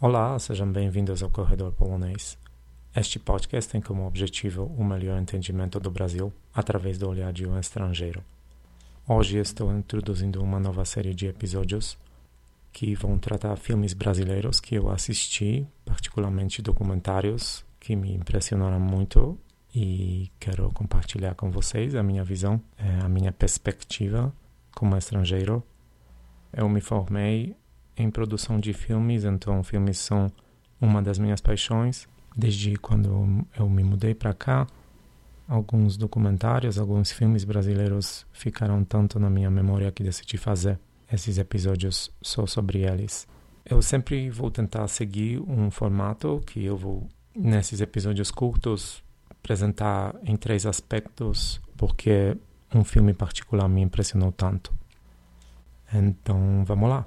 Olá, sejam bem-vindos ao Corredor Polonês. Este podcast tem como objetivo o melhor entendimento do Brasil através do olhar de um estrangeiro. Hoje estou introduzindo uma nova série de episódios que vão tratar filmes brasileiros que eu assisti, particularmente documentários que me impressionaram muito e quero compartilhar com vocês a minha visão, eh, a minha perspectiva como estrangeiro. Eu me formei em produção de filmes, então filmes são uma das minhas paixões. Desde quando eu me mudei para cá, alguns documentários, alguns filmes brasileiros ficaram tanto na minha memória que decidi fazer esses episódios só sobre eles. Eu sempre vou tentar seguir um formato que eu vou, nesses episódios curtos, apresentar em três aspectos porque um filme particular me impressionou tanto. Então, vamos lá.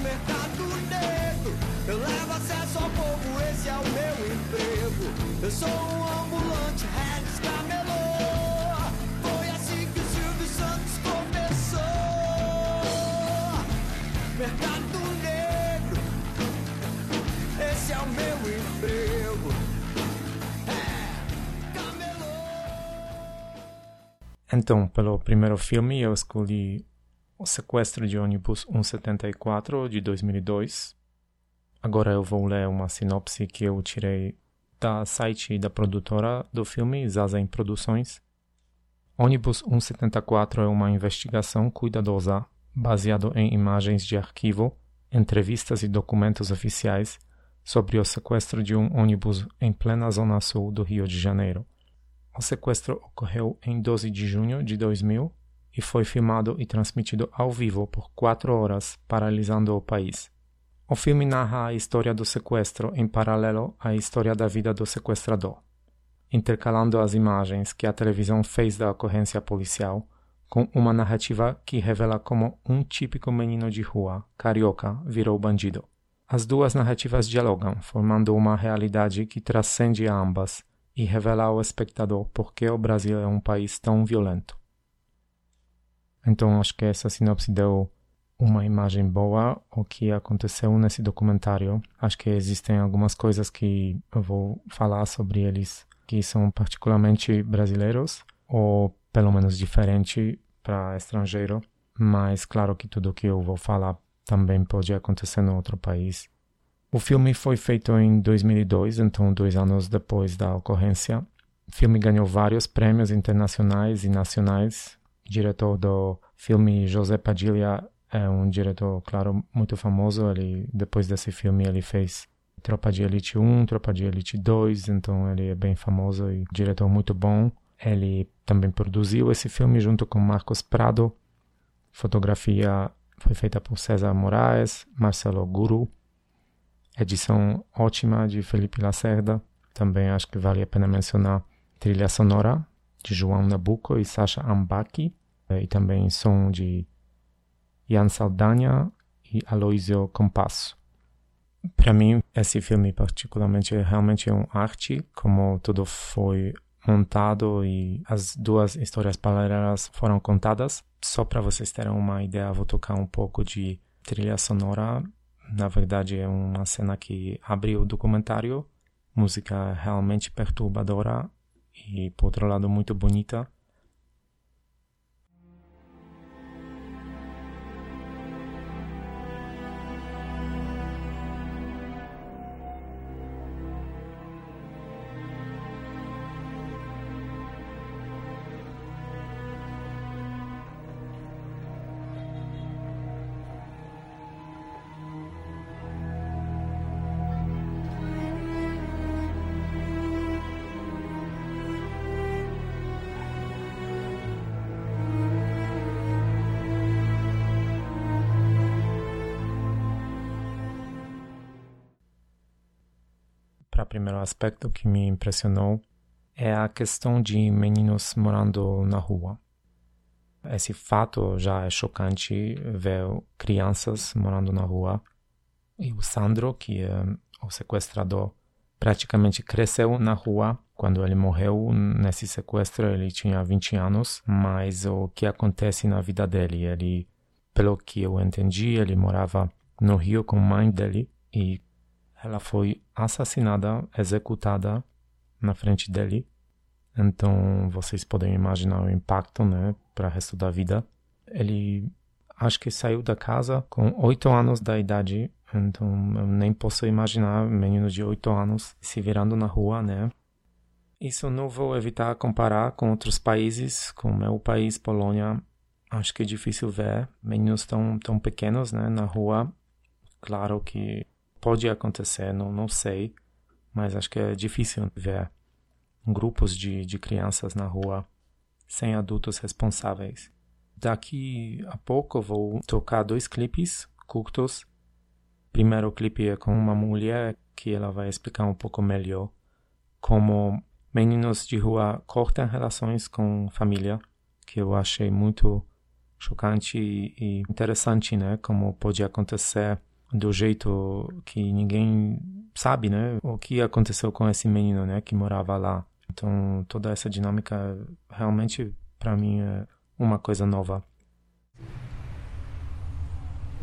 mercado negro. Eu levo acesso ao povo, esse é o meu emprego. Eu sou um ambulante, Regis Camelô. Foi assim que o Silvio Santos começou. Mercado Negro, esse é o meu emprego. É, camelô. Então, pelo primeiro filme, eu escolhi O Sequestro de Ônibus 174 de 2002 Agora eu vou ler uma sinopse que eu tirei da site da produtora do filme, Zazen Produções. Ônibus 174 é uma investigação cuidadosa, baseado em imagens de arquivo, entrevistas e documentos oficiais sobre o sequestro de um ônibus em plena zona sul do Rio de Janeiro. O sequestro ocorreu em 12 de junho de 2000 e foi filmado e transmitido ao vivo por quatro horas, paralisando o país. O filme narra a história do sequestro em paralelo à história da vida do sequestrador, intercalando as imagens que a televisão fez da ocorrência policial com uma narrativa que revela como um típico menino de rua, carioca, virou bandido. As duas narrativas dialogam, formando uma realidade que transcende ambas e revela ao espectador por que o Brasil é um país tão violento. Então acho que essa sinopse deu uma imagem boa o que aconteceu nesse documentário. Acho que existem algumas coisas que eu vou falar sobre eles que são particularmente brasileiros ou pelo menos diferente para estrangeiro, mas claro que tudo que eu vou falar também pode acontecer no outro país. O filme foi feito em 2002, então dois anos depois da ocorrência. O filme ganhou vários prêmios internacionais e nacionais. Diretor do filme José Padilha é um diretor, claro, muito famoso. Ele, depois desse filme, ele fez Tropa de Elite 1, Tropa de Elite 2, então ele é bem famoso e diretor muito bom. Ele também produziu esse filme junto com Marcos Prado. Fotografia foi feita por César Moraes, Marcelo Guru. Edição ótima de Felipe Lacerda. Também acho que vale a pena mencionar trilha sonora de João Nabuco e Sasha Ambaki. E também som de Jan Saldanha e Aloysio Compasso. Para mim, esse filme particularmente é realmente um arte, como tudo foi montado e as duas histórias paralelas foram contadas. Só para vocês terem uma ideia, vou tocar um pouco de trilha sonora. Na verdade, é uma cena que abre o documentário. Música realmente perturbadora e, por outro lado, muito bonita. Primeiro aspecto que me impressionou é a questão de meninos morando na rua. Esse fato já é chocante ver crianças morando na rua. E o Sandro, que é o sequestrador, praticamente cresceu na rua. Quando ele morreu nesse sequestro, ele tinha 20 anos, mas o que acontece na vida dele? Ele, pelo que eu entendi, ele morava no Rio com a mãe dele e ela foi assassinada, executada na frente dele. Então vocês podem imaginar o impacto, né, para o resto da vida. Ele acho que saiu da casa com oito anos da idade, então eu nem posso imaginar menino de oito anos se virando na rua, né? Isso não vou evitar comparar com outros países, com meu país, Polônia. Acho que é difícil ver meninos tão, tão pequenos, né, na rua. Claro que pode acontecer, não, não sei, mas acho que é difícil ver grupos de, de crianças na rua sem adultos responsáveis. Daqui a pouco vou tocar dois clipes curtos. Primeiro clipe é com uma mulher que ela vai explicar um pouco melhor como meninos de rua cortam relações com família, que eu achei muito chocante e interessante, né? Como pode acontecer do jeito que ninguém sabe, né? O que aconteceu com esse menino, né? Que morava lá. Então, toda essa dinâmica realmente, para mim, é uma coisa nova.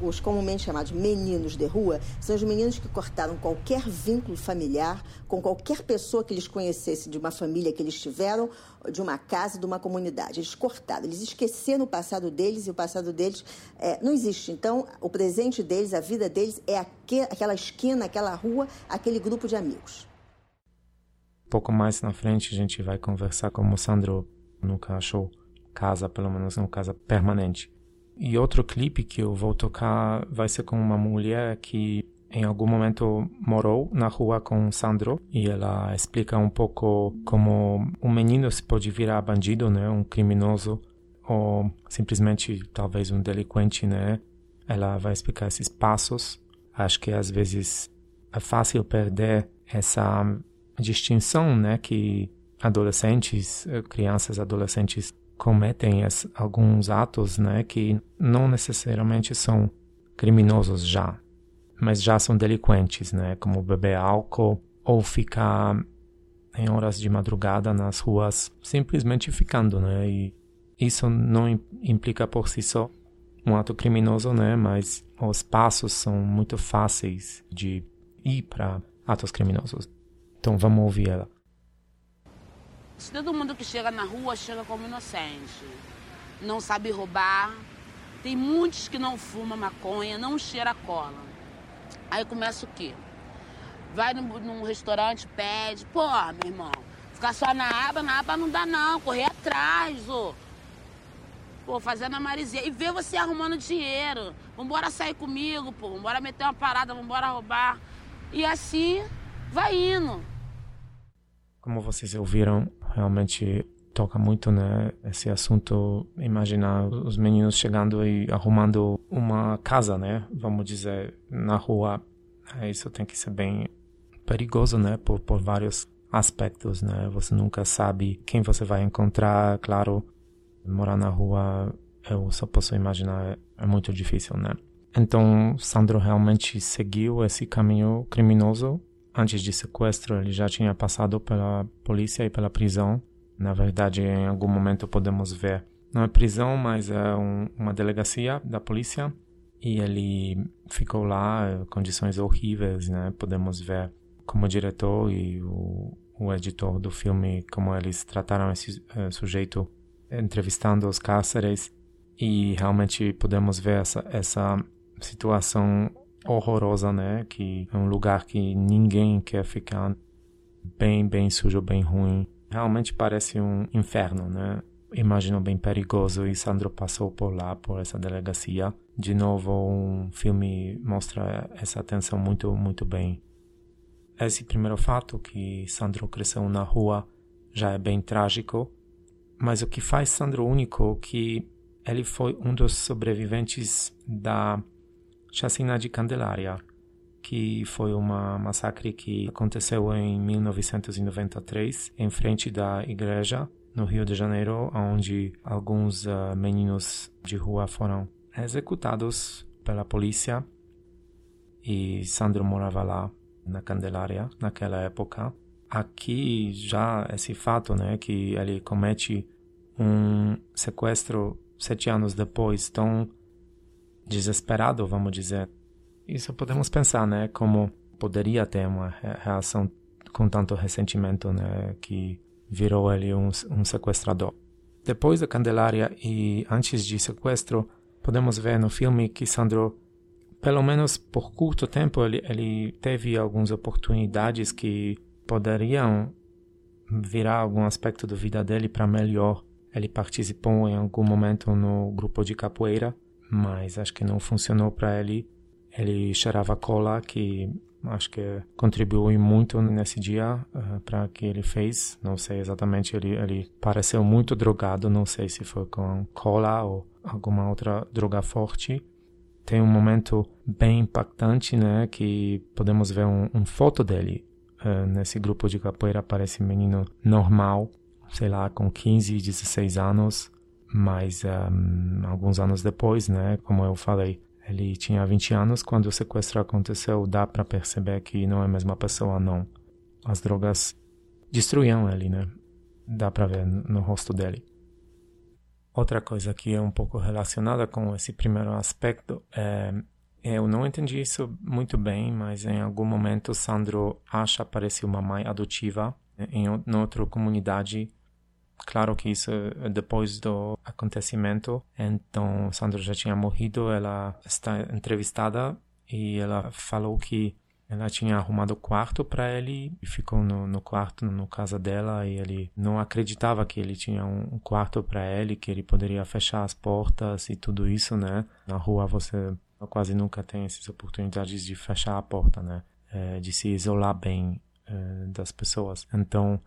Os comumente chamados meninos de rua são os meninos que cortaram qualquer vínculo familiar com qualquer pessoa que eles conhecessem, de uma família que eles tiveram, de uma casa, de uma comunidade. Eles cortaram, eles esqueceram o passado deles e o passado deles é, não existe. Então, o presente deles, a vida deles é aquela esquina, aquela rua, aquele grupo de amigos pouco mais na frente a gente vai conversar como o Sandro nunca achou casa, pelo menos uma casa permanente. E outro clipe que eu vou tocar vai ser com uma mulher que em algum momento morou na rua com Sandro e ela explica um pouco como um menino se pode virar bandido, né, um criminoso ou simplesmente talvez um delinquente, né? Ela vai explicar esses passos. Acho que às vezes é fácil perder essa distinção, né, que adolescentes, eh, crianças, adolescentes cometem alguns atos, né, que não necessariamente são criminosos já, mas já são delinquentes, né, como beber álcool ou ficar em horas de madrugada nas ruas, simplesmente ficando, né, e isso não implica por si só um ato criminoso, né, mas os passos são muito fáceis de ir para atos criminosos. Então vamos ouvir ela. Todo mundo que chega na rua chega como inocente. Não sabe roubar. Tem muitos que não fumam maconha, não cheira cola. Aí começa o quê? Vai num, num restaurante, pede. Pô, meu irmão, ficar só na aba, na aba não dá não. Correr atrás, ô. Pô, fazendo a marizia. E ver você arrumando dinheiro. Vambora sair comigo, pô. Vambora meter uma parada, vambora roubar. E assim vai indo. Como vocês ouviram, realmente toca muito, né? Esse assunto, imaginar os meninos chegando e arrumando uma casa, né? Vamos dizer, na rua. É, isso tem que ser bem perigoso, né? Por, por vários aspectos, né? Você nunca sabe quem você vai encontrar. Claro, morar na rua, eu só posso imaginar, é muito difícil, né? Então, Sandro realmente seguiu esse caminho criminoso Antes de sequestro, ele já tinha passado pela polícia e pela prisão. Na verdade, em algum momento podemos ver. Não é prisão, mas é um, uma delegacia da polícia. E ele ficou lá, condições horríveis, né? Podemos ver como o diretor e o, o editor do filme, como eles trataram esse uh, sujeito entrevistando os cárceres. E realmente podemos ver essa, essa situação horrorosa, né? Que é um lugar que ninguém quer ficar. Bem, bem sujo, bem ruim. Realmente parece um inferno, né? Imagino bem perigoso e Sandro passou por lá, por essa delegacia. De novo, um filme mostra essa tensão muito, muito bem. Esse primeiro fato que Sandro cresceu na rua já é bem trágico, mas o que faz Sandro único é que ele foi um dos sobreviventes da chacina de Candelária, que foi uma massacre que aconteceu em 1993 em frente da igreja no Rio de Janeiro, onde alguns uh, meninos de rua foram executados pela polícia e Sandro morava lá na Candelária naquela época. Aqui já esse fato, né, que ele comete um sequestro sete anos depois, tão desesperado, vamos dizer. Isso podemos pensar, né, como poderia ter uma reação com tanto ressentimento, né, que virou ele um, um sequestrador. Depois da Candelária e antes de sequestro, podemos ver no filme que Sandro pelo menos por curto tempo, ele, ele teve algumas oportunidades que poderiam virar algum aspecto da vida dele para melhor. Ele participou em algum momento no grupo de capoeira, mas acho que não funcionou para ele. Ele cheirava cola, que acho que contribuiu muito nesse dia uh, eh, para que ele fez. Não sei exatamente, ele, ele pareceu muito drogado, não sei se foi com cola ou alguma outra droga forte tem um momento bem impactante, né? Que podemos ver um, um foto dele uh, nesse grupo de capoeira. Parece menino normal, sei lá, com 15, 16 anos. Mas um, alguns anos depois, né? Como eu falei, ele tinha 20 anos quando o sequestro aconteceu. Dá para perceber que não é a mesma pessoa, não. As drogas destruíam ele, né? Dá para ver no rosto dele. Outra coisa que é um pouco relacionada com esse primeiro aspecto é eu não entendi isso muito bem, mas em algum momento Sandro acha aparecer uma mãe adotiva em, em outra comunidade. Claro que isso é depois do acontecimento, então Sandro já tinha morrido, ela está entrevistada e ela falou que ela tinha arrumado quarto para ele e ficou no, no, quarto, no casa dela, e ele não acreditava que ele tinha um quarto para ele, que ele poderia fechar as portas e tudo isso, né? Na rua você quase nunca tem essas oportunidades de fechar a porta, né? É, de se isolar bem é, das pessoas. Então,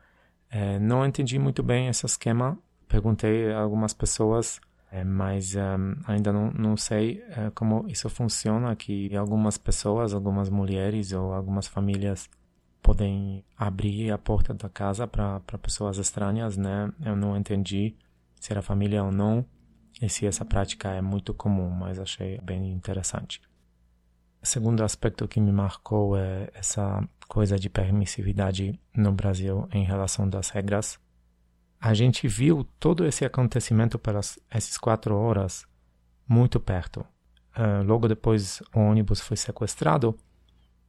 é, não entendi muito bem esse esquema. Perguntei a algumas pessoas é, mas um, ainda não, não sei é, como isso funciona, que algumas pessoas, algumas mulheres ou algumas famílias podem abrir a porta da casa para pessoas estranhas, né? Eu não entendi se era família ou não e se essa prática é muito comum, mas achei bem interessante. O segundo aspecto que me marcou é essa coisa de permissividade no Brasil em relação das regras a gente viu todo esse acontecimento pelas essas quatro horas muito perto. Uh, logo depois o ônibus foi sequestrado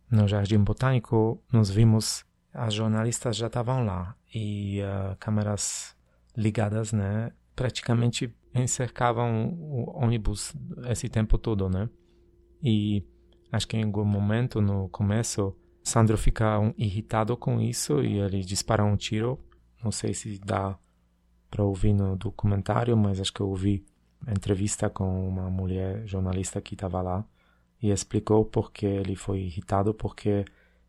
no Jardim Botânico, nos vimos, as jornalistas já estavam lá e uh, câmeras ligadas, né, praticamente encercavam o ônibus esse tempo todo, né? E acho que em algum momento no começo Sandro fica um, irritado com isso e ele dispara um tiro não sei se dá para ouvir no documentário, mas acho que eu ouvi entrevista com uma mulher jornalista que estava lá e explicou porque ele foi irritado porque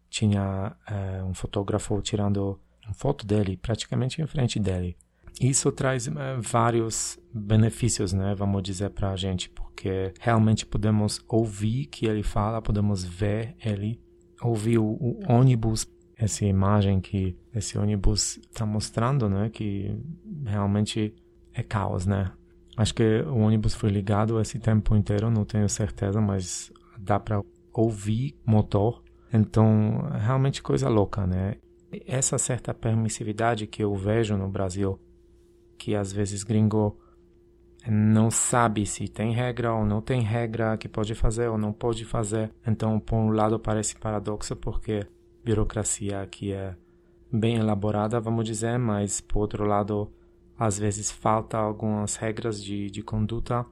tinha é, um fotógrafo tirando uma foto dele praticamente em frente dele. Isso traz é, vários benefícios, né, vamos dizer para a gente, porque realmente podemos ouvir que ele fala, podemos ver ele, ouvir o, o ônibus essa imagem que esse ônibus está mostrando, né, que realmente é caos, né? Acho que o ônibus foi ligado esse tempo inteiro, não tenho certeza, mas dá para ouvir motor. Então, realmente coisa louca, né? Essa certa permissividade que eu vejo no Brasil, que às vezes gringo não sabe se tem regra ou não tem regra, que pode fazer ou não pode fazer. Então, por um lado parece paradoxo porque burocracia que é bem elaborada, vamos dizer, mas por outro lado, às vezes falta algumas regras de, de conduta.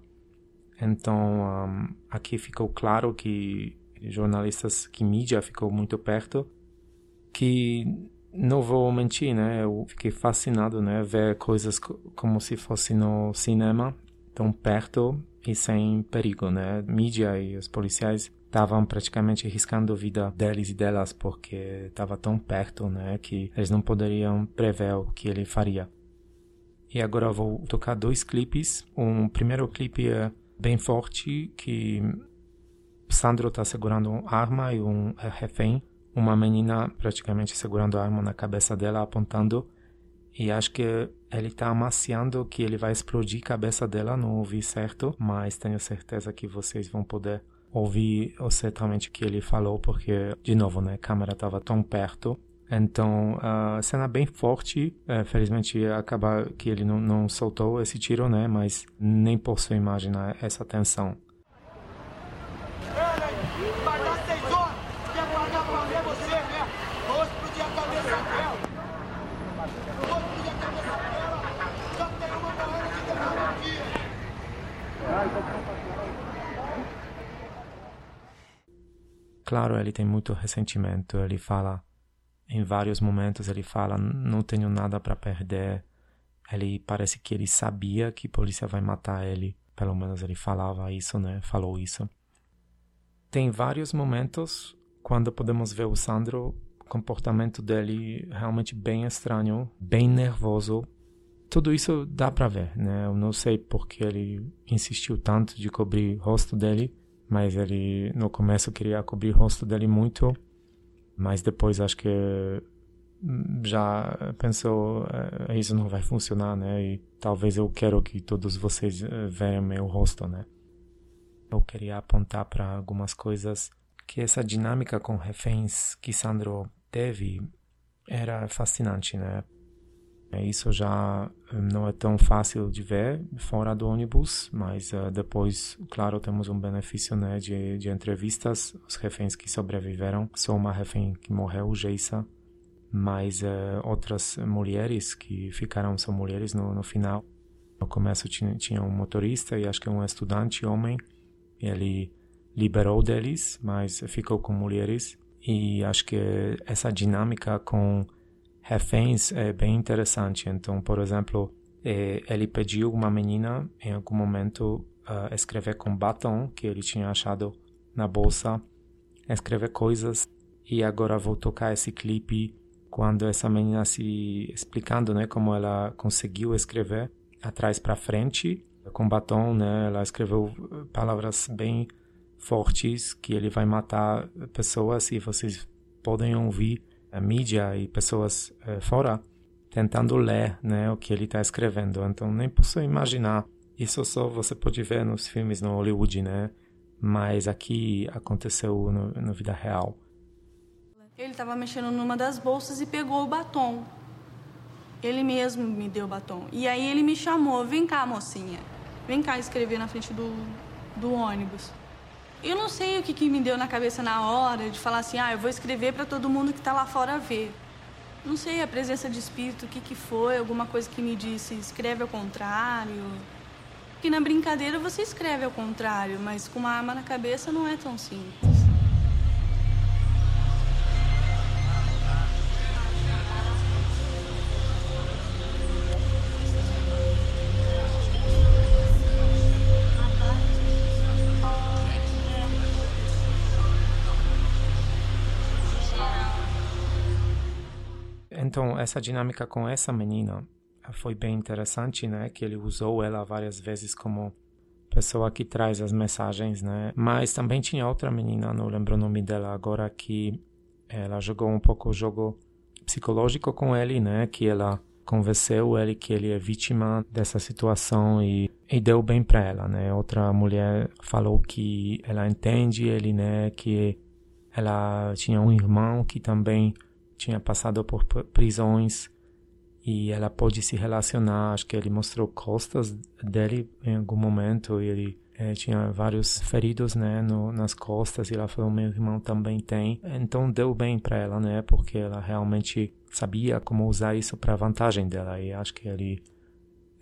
Então, um, aqui ficou claro que jornalistas, que mídia ficou muito perto, que não vou mentir, né? Eu fiquei fascinado, né? Ver coisas como se fosse no cinema, tão perto e sem perigo, né? Mídia e os policiais estavam praticamente riscando a vida deles e delas porque estava tão perto, né, que eles não poderiam prever o que ele faria. E agora eu vou tocar dois clipes. Um primeiro clipe é bem forte que Sandro está segurando uma arma e um refém, uma menina praticamente segurando a arma na cabeça dela, apontando. E acho que ele está amaciando que ele vai explodir a cabeça dela, não ouvi certo, mas tenho certeza que vocês vão poder ouvir certamente o que ele falou, porque, de novo, né, a câmera estava tão perto. Então, a cena bem forte, é, felizmente acaba que ele não, não soltou esse tiro, né, mas nem posso imaginar essa tensão. Claro, ele tem muito ressentimento. Ele fala, em vários momentos, ele fala: não tenho nada para perder. Ele parece que ele sabia que a polícia vai matar ele. Pelo menos ele falava isso, né? Falou isso. Tem vários momentos quando podemos ver o Sandro, o comportamento dele realmente bem estranho, bem nervoso. Tudo isso dá para ver, né? Eu não sei porque ele insistiu tanto de cobrir o rosto dele mas ele no começo queria cobrir o rosto dele muito, mas depois acho que hum, já pensou eh, isso não vai funcionar, né? E talvez eu quero que todos vocês eh, vejam meu rosto, né? Eu queria apontar para algumas coisas que essa dinâmica com reféns que Sandro teve era fascinante, né? É, isso já hum, não é tão fácil de ver fora do ônibus, mas uh, depois, claro, temos um benefício né, de, de entrevistas. Os reféns que sobreviveram, só uma refém que morreu, Geisa, mas uh, outras mulheres que ficaram são mulheres no, no final. No começo tinha, tinha um motorista e acho que um estudante homem. Ele liberou deles, mas ficou com mulheres. E acho que essa dinâmica com reféns é bem interessante. Então, por exemplo, é, ele pediu uma menina em algum momento uh, escrever com batom que ele tinha achado na bolsa, escrever coisas. E agora vou tocar esse clipe quando essa menina se explicando, né, como ela conseguiu escrever atrás para frente com batom, né? Ela escreveu palavras bem fortes que ele vai matar pessoas e vocês podem ouvir a mídia e pessoas eh, fora tentando ler né, o que ele está escrevendo. Então, nem posso imaginar. Isso só você pode ver nos filmes no Hollywood, né? Mas aqui aconteceu no, na vida real. Ele estava mexendo numa das bolsas e pegou o batom. Ele mesmo me deu o batom. E aí ele me chamou: vem cá, mocinha. Vem cá escrever na frente do, do ônibus. Eu não sei o que, que me deu na cabeça na hora de falar assim, ah, eu vou escrever para todo mundo que está lá fora ver. Não sei a presença de espírito, o que, que foi, alguma coisa que me disse, escreve ao contrário. Porque na brincadeira você escreve ao contrário, mas com uma arma na cabeça não é tão simples. Então, essa dinâmica com essa menina foi bem interessante, né? Que ele usou ela várias vezes como pessoa que traz as mensagens, né? Mas também tinha outra menina, não lembro o nome dela agora, que ela jogou um pouco o jogo psicológico com ele, né? Que ela convenceu ele que ele é vítima dessa situação e, e deu bem para ela, né? Outra mulher falou que ela entende ele, né? Que ela tinha um irmão que também tinha passado por prisões e ela pôde se relacionar. Acho que ele mostrou costas dele em algum momento e ele é, tinha vários feridos, né, no, nas costas e ela falou meu irmão também tem. Então deu bem para ela, né, porque ela realmente sabia como usar isso para vantagem dela e acho que ele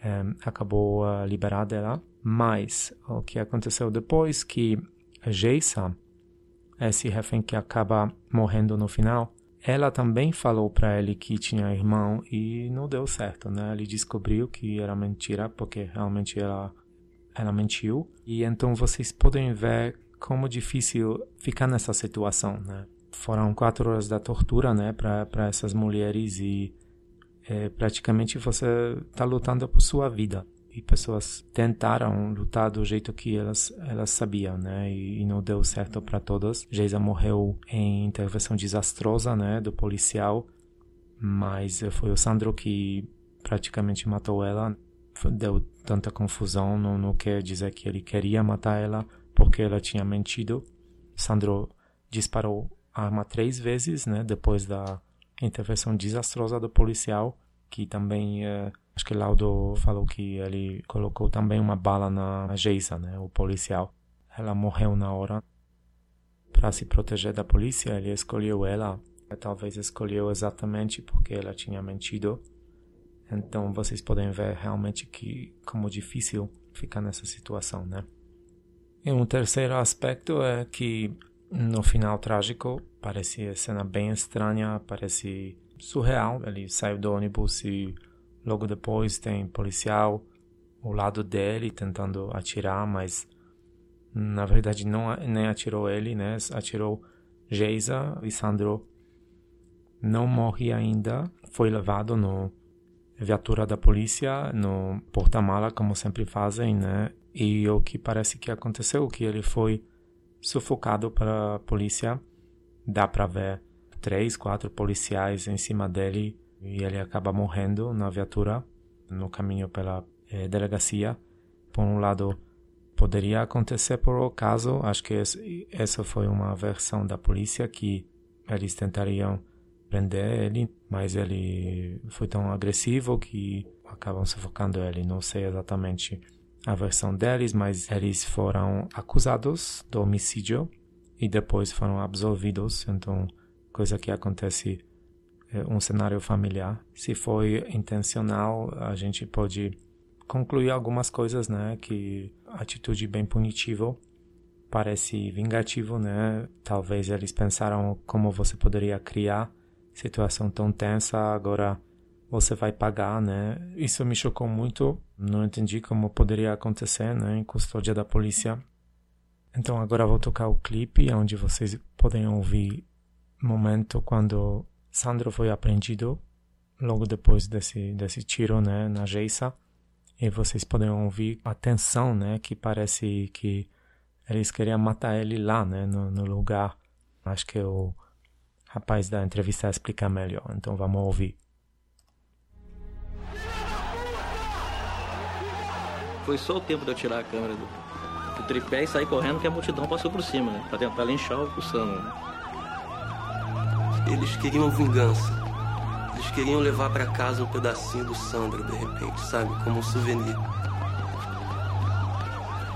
é, acabou uh, liberado dela. Mas o que aconteceu depois que Geisa, esse refém que acaba morrendo no final, ela também falou para ele que tinha irmão e não deu certo, né? Ele descobriu que era mentira porque realmente ela ela mentiu e então vocês podem ver como difícil ficar nessa situação, né? Foram quatro horas da tortura, né, para essas mulheres e é, praticamente você está lutando por sua vida e pessoas tentaram lutar do jeito que elas elas sabiam, né? E, e não deu certo para todas. Geisa morreu em intervenção desastrosa, né, do policial, mas foi o Sandro que praticamente matou ela. Deu tanta confusão, não, não quer dizer que ele queria matar ela porque ela tinha mentido. Sandro disparou a arma três vezes, né, depois da intervenção desastrosa do policial, que também eh, Acho que Laudo falou que ele colocou também uma bala na Geisa, né, o policial. Ela morreu na hora. Para se proteger da polícia, ele escolheu ela. Talvez escolheu exatamente porque ela tinha mentido. Então vocês podem ver realmente que como difícil ficar nessa situação, né? E um terceiro aspecto é que no final trágico parece cena bem estranha, parece surreal. Ele saiu do ônibus e Logo depois tem policial ao lado dele tentando atirar, mas na verdade não nem atirou ele, né? Atirou Geisa e Sandro não morre ainda, foi levado no viatura da polícia no porta-mala como sempre fazem, né? E o que parece que aconteceu, que ele foi sufocado pela polícia, dá para ver três, quatro policiais em cima dele e ele acaba morrendo na viatura no caminho pela eh, delegacia. Por um lado, poderia acontecer por acaso, acho que esse, essa foi uma versão da polícia que eles tentariam prender ele, mas ele foi tão agressivo que acabam sufocando ele. Não sei exatamente a versão deles, mas eles foram acusados do homicídio e depois foram absolvidos. Então, coisa que acontece um cenário familiar. Se foi intencional, a gente pode concluir algumas coisas, né? Que atitude bem punitiva parece vingativo, né? Talvez eles pensaram como você poderia criar situação tão tensa, agora você vai pagar, né? Isso me chocou muito, não entendi como poderia acontecer, né? Em custódia da polícia. Então agora vou tocar o clipe onde vocês podem ouvir momento quando Sandro foi apreendido logo depois desse, desse tiro né, na Geisa. E vocês podem ouvir a tensão, né? Que parece que eles queriam matar ele lá, né? No, no lugar. Acho que o rapaz da entrevista explica melhor. Então vamos ouvir. Foi só o tempo de eu tirar a câmera do, do tripé e sair correndo que a multidão passou por cima, né? Pra tentar linchar o Sandro? Eles queriam vingança. Eles queriam levar para casa um pedacinho do Sandro, de repente, sabe? Como um souvenir.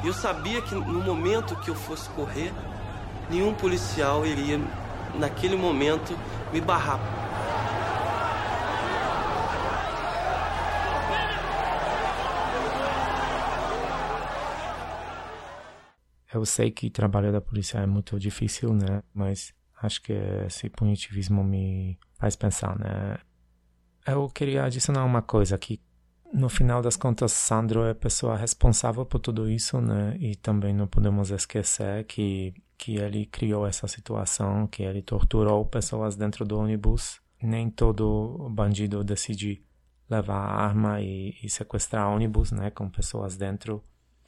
E eu sabia que no momento que eu fosse correr, nenhum policial iria, naquele momento, me barrar. Eu sei que o trabalho da polícia é muito difícil, né? Mas Acho que esse punitivismo me faz pensar, né? Eu queria adicionar uma coisa que no final das contas Sandro é a pessoa responsável por tudo isso, né? E também não podemos esquecer que que ele criou essa situação, que ele torturou pessoas dentro do ônibus. Nem todo bandido decide levar arma e, e sequestrar ônibus, né, com pessoas dentro.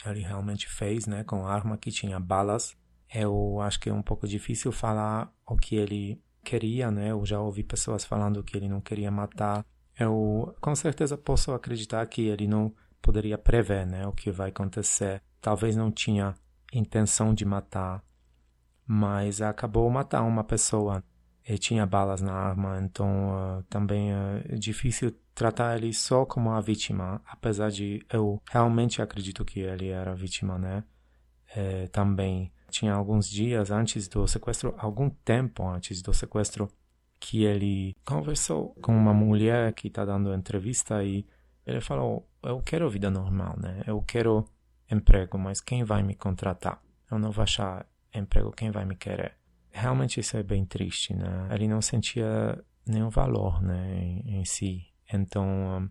Ele realmente fez, né, com arma que tinha balas eu acho que é um pouco difícil falar o que ele queria, né? Eu já ouvi pessoas falando que ele não queria matar. Eu com certeza posso acreditar que ele não poderia prever, né, o que vai acontecer. Talvez não tinha intenção de matar, mas acabou matar uma pessoa e tinha balas na arma, então uh, também é difícil tratar ele só como a vítima, apesar de eu realmente acredito que ele era vítima, né? É, também tinha alguns dias antes do sequestro, algum tempo antes do sequestro, que ele conversou com uma mulher que está dando entrevista e ele falou: Eu quero vida normal, né? Eu quero emprego, mas quem vai me contratar? Eu não vou achar emprego, quem vai me querer? Realmente isso é bem triste, né? Ele não sentia nenhum valor, né, em, em si. Então,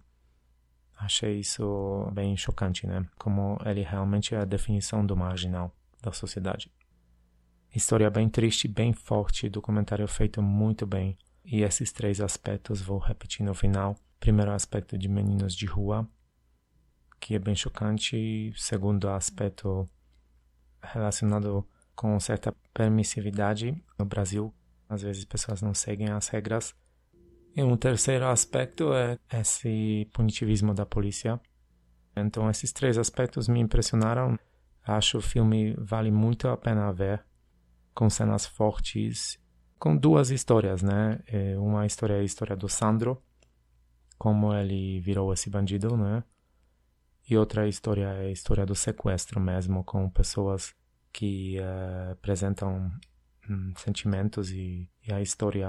achei isso bem chocante, né? Como ele realmente é a definição do marginal da sociedade. História bem triste, bem forte, documentário feito muito bem. E esses três aspectos vou repetir no final. Primeiro aspecto de meninos de rua, que é bem chocante, segundo aspecto relacionado com certa permissividade no Brasil. Às vezes pessoas não seguem as regras. E um terceiro aspecto é esse punitivismo da polícia. Então esses três aspectos me impressionaram. Acho o filme vale muito a pena ver, com cenas fortes, com duas histórias, né? É, uma história é a história do Sandro, como ele virou esse bandido, né? E outra história é a história do sequestro mesmo, com pessoas que uh, apresentam um, sentimentos e, e, a história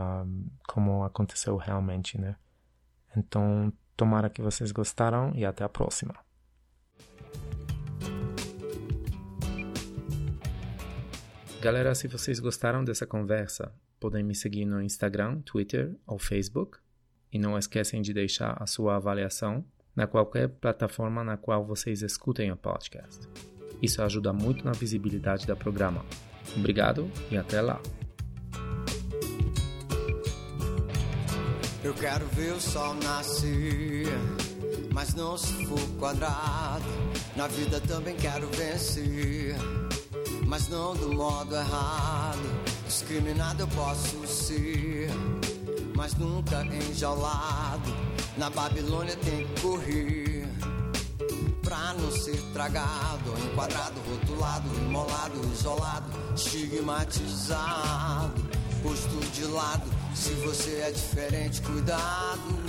como aconteceu realmente, né? Então, tomara que vocês gostaram e até a próxima. Galera, se vocês gostaram dessa conversa, podem me seguir no Instagram, Twitter ou Facebook. E não esquecem de deixar a sua avaliação na qualquer plataforma na qual vocês escutem o podcast. Isso ajuda muito na visibilidade do programa. Obrigado e até lá. Eu quero ver o sol nascer, mas não se for quadrado. Na vida também quero vencer mas não do modo errado. Discriminado eu posso ser, mas nunca enjaulado. Na Babilônia tem que correr pra não ser tragado, enquadrado, rotulado, imolado, isolado, estigmatizado, posto de lado. Se você é diferente, cuidado.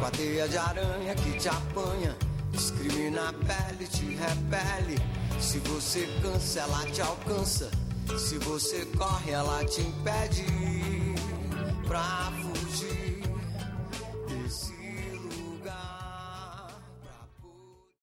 Com a teia de aranha que te apanha, discrimina a pele, te repele se você cansa, ela te alcança. Se você corre, ela te impede pra.